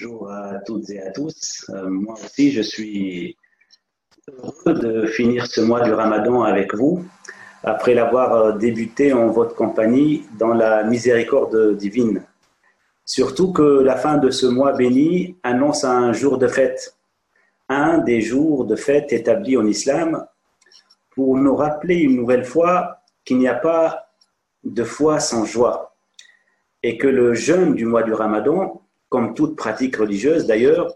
bonjour à toutes et à tous. Euh, moi aussi, je suis heureux de finir ce mois du Ramadan avec vous, après l'avoir euh, débuté en votre compagnie dans la miséricorde divine. Surtout que la fin de ce mois béni annonce un jour de fête, un des jours de fête établis en islam, pour nous rappeler une nouvelle fois qu'il n'y a pas de foi sans joie et que le jeûne du mois du Ramadan comme toute pratique religieuse d'ailleurs,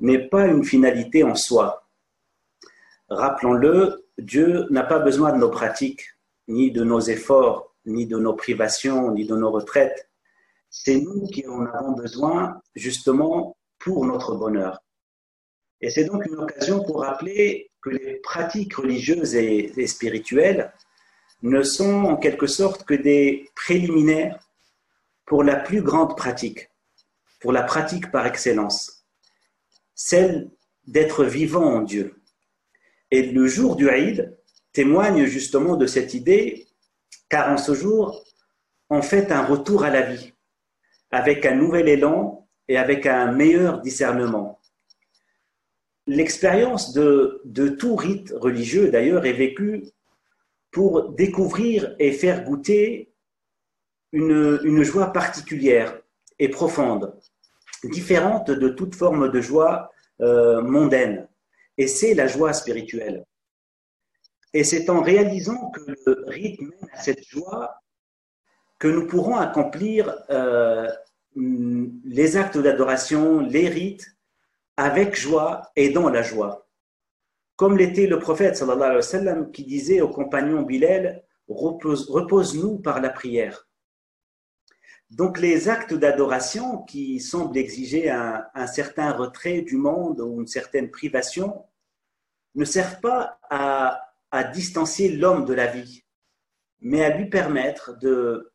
n'est pas une finalité en soi. Rappelons-le, Dieu n'a pas besoin de nos pratiques, ni de nos efforts, ni de nos privations, ni de nos retraites. C'est nous qui en avons besoin justement pour notre bonheur. Et c'est donc une occasion pour rappeler que les pratiques religieuses et, et spirituelles ne sont en quelque sorte que des préliminaires pour la plus grande pratique, pour la pratique par excellence, celle d'être vivant en Dieu. Et le jour du Haïd témoigne justement de cette idée, car en ce jour, on fait un retour à la vie, avec un nouvel élan et avec un meilleur discernement. L'expérience de, tout rite religieux, d'ailleurs, est vécue pour découvrir et faire goûter une joie particulière et profonde, différente de toute forme de joie euh, mondaine. Et c'est la joie spirituelle. Et c'est en réalisant que le rythme mène à cette joie que nous pourrons accomplir euh, les actes d'adoration, les rites, avec joie et dans la joie. Comme l'était le prophète sallallahu alayhi wa qui disait au compagnon Bilal, repose-nous par la prière. Donc les actes d'adoration qui semblent exiger un, certain retrait du monde ou une certaine privation ne servent pas à, distancier l'homme de la vie, mais à lui permettre de,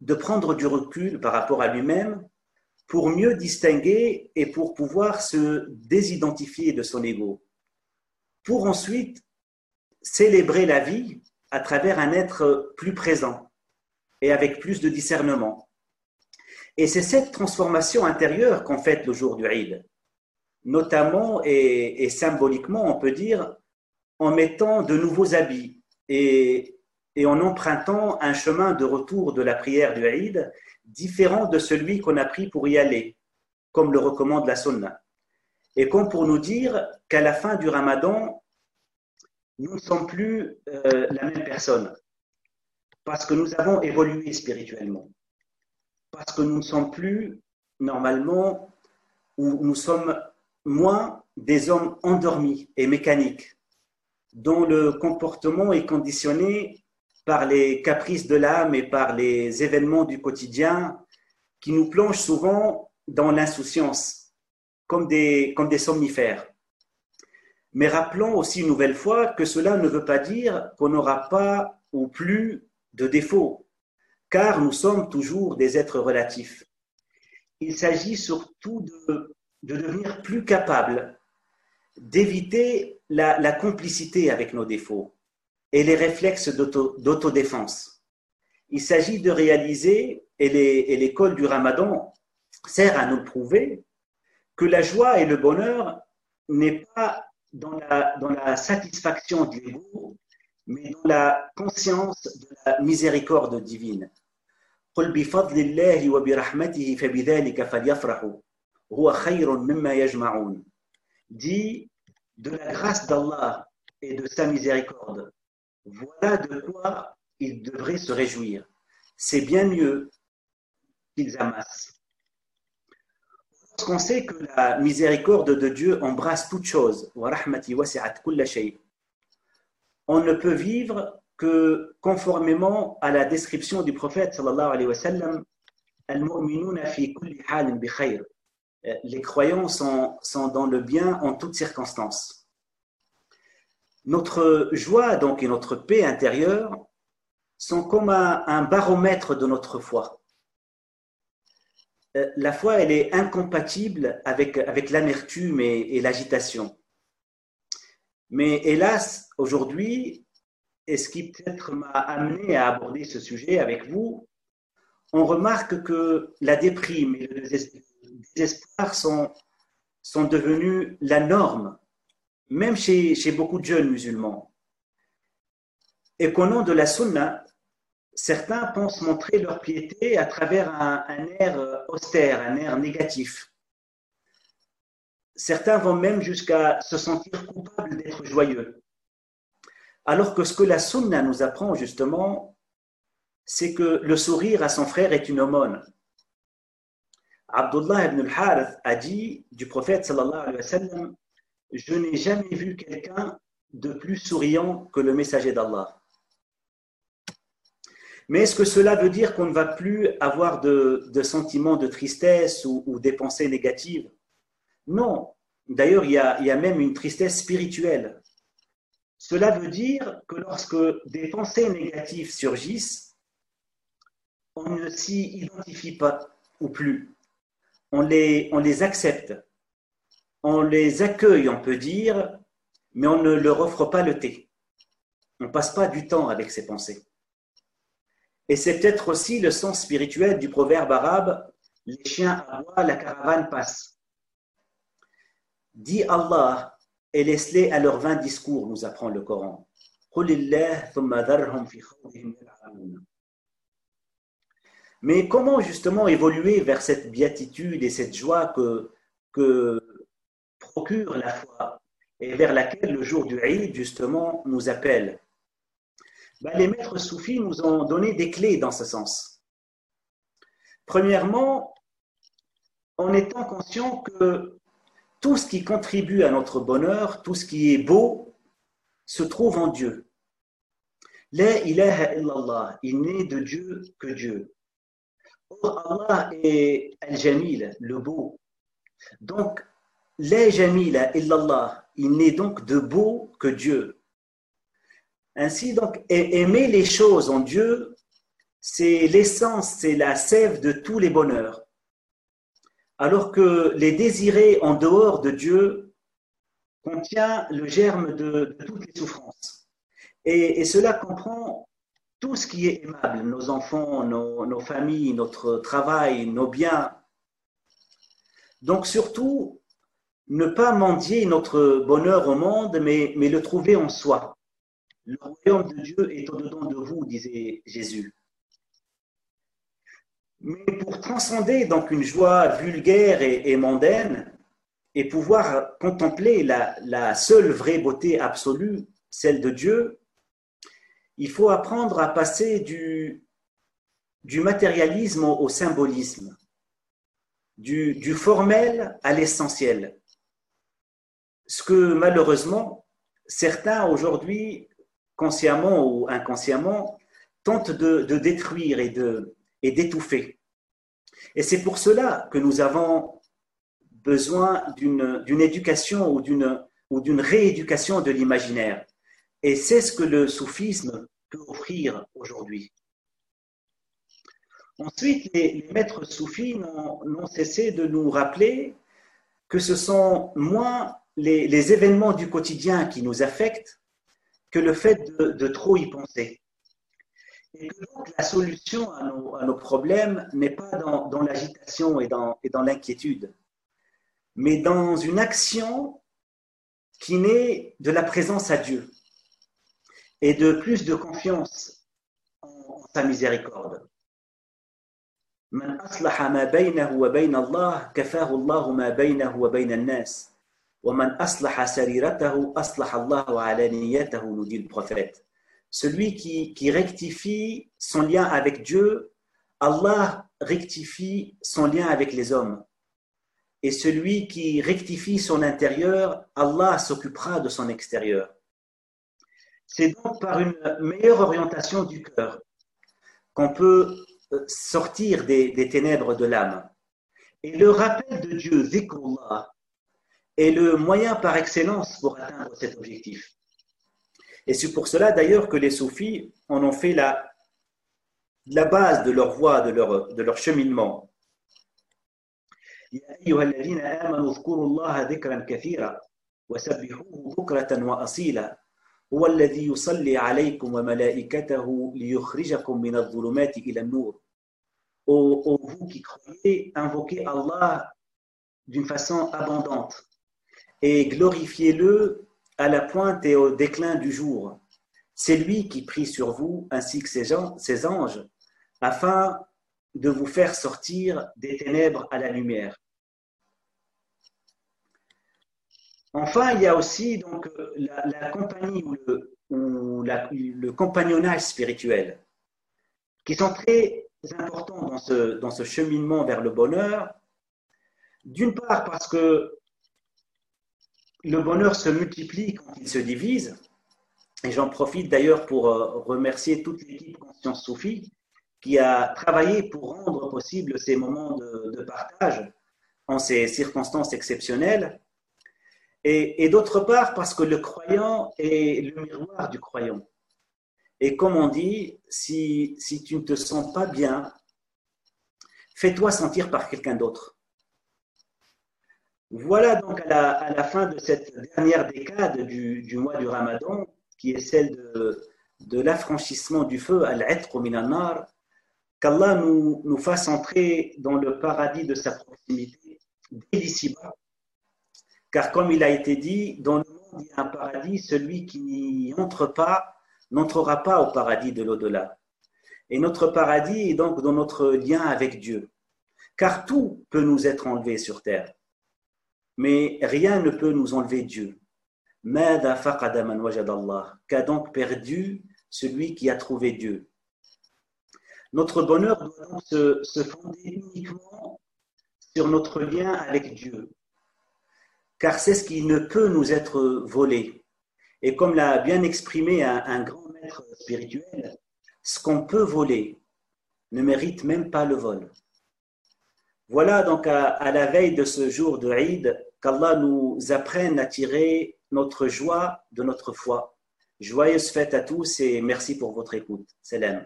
de prendre du recul par rapport à lui-même pour mieux distinguer et pour pouvoir se désidentifier de son ego, pour ensuite célébrer la vie à travers un être plus présent et avec plus de discernement. Et c'est cette transformation intérieure qu'on fait le jour du Eid, notamment et, symboliquement, on peut dire, en mettant de nouveaux habits et, en empruntant un chemin de retour de la prière du Eid différent de celui qu'on a pris pour y aller, comme le recommande la Sunna. Et comme pour nous dire qu'à la fin du Ramadan, nous ne sommes plus euh, la même personne, parce que nous avons évolué spirituellement parce que nous ne sommes plus normalement, ou nous sommes moins des hommes endormis et mécaniques, dont le comportement est conditionné par les caprices de l'âme et par les événements du quotidien qui nous plongent souvent dans l'insouciance, comme des, comme des somnifères. Mais rappelons aussi une nouvelle fois que cela ne veut pas dire qu'on n'aura pas ou plus de défauts car nous sommes toujours des êtres relatifs. Il s'agit surtout de, devenir plus capables d'éviter la, complicité avec nos défauts et les réflexes d'autodéfense. Il s'agit de réaliser, et l'école du ramadan sert à nous prouver, que la joie et le bonheur n'est pas dans la, satisfaction du ego, mais dans la conscience de la miséricorde divine. قل بفضل الله وبرحمته فبذلك فليفرحوا هو خير مما يجمعون dit de la grâce d'Allah et de sa miséricorde voilà de quoi ils devraient se réjouir c'est bien mieux qu'ils amassent Lorsqu'on sait que la miséricorde de Dieu embrasse toute chose, on ne peut vivre que conformément à la description du prophète sallallahu alayhi wa sallam, les croyants sont, dans le bien en toutes circonstances. Notre joie donc et notre paix intérieure sont comme un, baromètre de notre foi. Euh, la foi, elle est incompatible avec, l'amertume et l'agitation. Mais hélas, aujourd'hui, et ce qui peut-être m'a amené à aborder ce sujet avec vous, on remarque que la déprime et le désespoirs sont, sont devenus la norme, même chez, chez beaucoup de jeunes musulmans. Et qu'au nom de la sunna, certains pensent montrer leur piété à travers un, air austère, un air négatif. Certains vont même jusqu'à se sentir coupables d'être Alors que ce que la sunna nous apprend justement, c'est que le sourire à son frère est une aumône. Abdullah ibn al-Harith a dit du prophète sallallahu Je n'ai jamais vu quelqu'un de plus souriant que le messager d'Allah. Mais est-ce que cela veut dire qu'on ne va plus avoir de, sentiments de tristesse ou, des pensées négatives? Non. D'ailleurs, il, y a même une tristesse spirituelle. Cela veut dire que lorsque des pensées négatives surgissent, on ne s'y identifie pas ou plus. On les, accepte. On les accueille, on peut dire, mais on ne leur offre pas le thé. On ne passe pas du temps avec ces pensées. Et c'est peut-être aussi le sens spirituel du proverbe arabe Les chiens aboient, la caravane passe. Dit Allah et laisse-les à leur vain discours, nous apprend le Coran. Mais comment justement évoluer vers cette béatitude et cette joie que, que procure la foi et vers laquelle le jour du Eid justement nous appelle? Ben, les maîtres soufis nous ont donné des clés dans ce sens. Premièrement, en étant conscient que tout ce qui contribue à notre bonheur, tout ce qui est beau, se trouve en Dieu. La ilaha illallah, il n'est de Dieu que Dieu. Allah est al-jamil, le beau. Donc, la jamila illallah, il n'est donc de beau que Dieu. Ainsi, donc, aimer les choses en Dieu, c'est l'essence, c'est la sève de tous les bonheurs. Alors que les désirer en dehors de Dieu contient le germe de, toutes les souffrances. Et, cela comprend tout ce qui est aimable, nos enfants, nos, familles, notre travail, nos biens. Donc surtout, ne pas mendier notre bonheur au monde, mais le trouver en soi. Le royaume de Dieu est au-dedans de vous, disait Jésus. Mais pour transcender donc une joie vulgaire et, mondaine et pouvoir contempler la, seule vraie beauté absolue, celle de Dieu, il faut apprendre à passer du, matérialisme au, symbolisme, du, formel à l'essentiel. Ce que malheureusement, certains aujourd'hui consciemment ou inconsciemment, tente de, détruire et, de, et d'étouffer. Et c'est pour cela que nous avons besoin d'une, éducation ou d'une, rééducation de l'imaginaire. Et c'est ce que le soufisme peut offrir aujourd'hui. Ensuite, les, maîtres soufis n'ont, cessé de nous rappeler que ce sont moins les événements du quotidien qui nous affectent, que le fait de, trop y penser. Et que donc la solution à nos, problèmes n'est pas dans, l'agitation et dans, et dans l'inquiétude, mais dans une action qui naît de la présence à Dieu et de plus de confiance en, sa miséricorde. وَمَنْ أَصْلَحَ سَرِيرَتَهُ أَصْلَحَ اللَّهُ عَلَى نِيَّتَهُ nous dit le prophète. celui qui, rectifie son lien avec Dieu, Allah rectifie son lien avec les hommes. Et celui qui rectifie son intérieur, Allah s'occupera de son extérieur. C'est donc par une meilleure orientation du cœur qu'on peut euh, sortir des, des ténèbres de l'âme. Et le rappel de Dieu, zikrullah, est le moyen par excellence pour atteindre cet objectif. Et c'est pour cela d'ailleurs que les soufis en ont fait la, la base de leur voie, de leur, de leur cheminement. يا أيها الذين آمنوا اذكروا الله ذكرا كثيرا وسبحوه بكرة وأصيلا هو الذي يصلي عليكم وملائكته ليخرجكم من الظلمات إلى النور. Ô, ô vous qui croyez, invoquez Allah d'une façon abondante et glorifiez-le à la pointe et au déclin du jour. C'est lui qui prie sur vous ainsi que ses anges afin de vous faire sortir des ténèbres à la lumière. Enfin, il y a aussi donc la, compagnie ou, le, le, compagnonnage spirituel qui sont très importants dans ce, dans ce cheminement vers le bonheur. D'une part parce que le bonheur se multiplie quand il se divise. Et j'en profite d'ailleurs pour euh, remercier toute l'équipe Conscience Soufie qui a travaillé pour rendre possible ces moments de, partage en ces circonstances exceptionnelles. Et, d'autre part, parce que le croyant est le miroir du croyant. Et comme on dit, si, si tu ne te sens pas bien, fais-toi sentir par quelqu'un d'autre. Voilà donc à la, fin de cette dernière décade du, mois du Ramadan, qui est celle de, l'affranchissement du feu, al-'itq minanar, qu'Allah nous, nous fasse entrer dans le paradis de sa proximité dès d'ici-bas. Car comme il a été dit, dans le monde il y a un paradis, celui qui n'y entre pas n'entrera pas au paradis de l'au-delà. Et notre paradis est donc dans notre lien avec Dieu. Car tout peut nous être enlevé sur terre. Mais rien ne peut nous enlever Dieu. Qu'a donc perdu celui qui a trouvé Dieu? Notre bonheur doit donc se, fonder uniquement sur notre lien avec Dieu, car c'est ce qui ne peut nous être volé. Et comme l'a bien exprimé un, grand maître spirituel, ce qu'on peut voler ne mérite même pas le vol. Voilà donc à, la veille de ce jour de Eid qu'Allah nous apprenne à tirer notre joie de notre foi. Joyeuse fête à tous et merci pour votre écoute. Salam.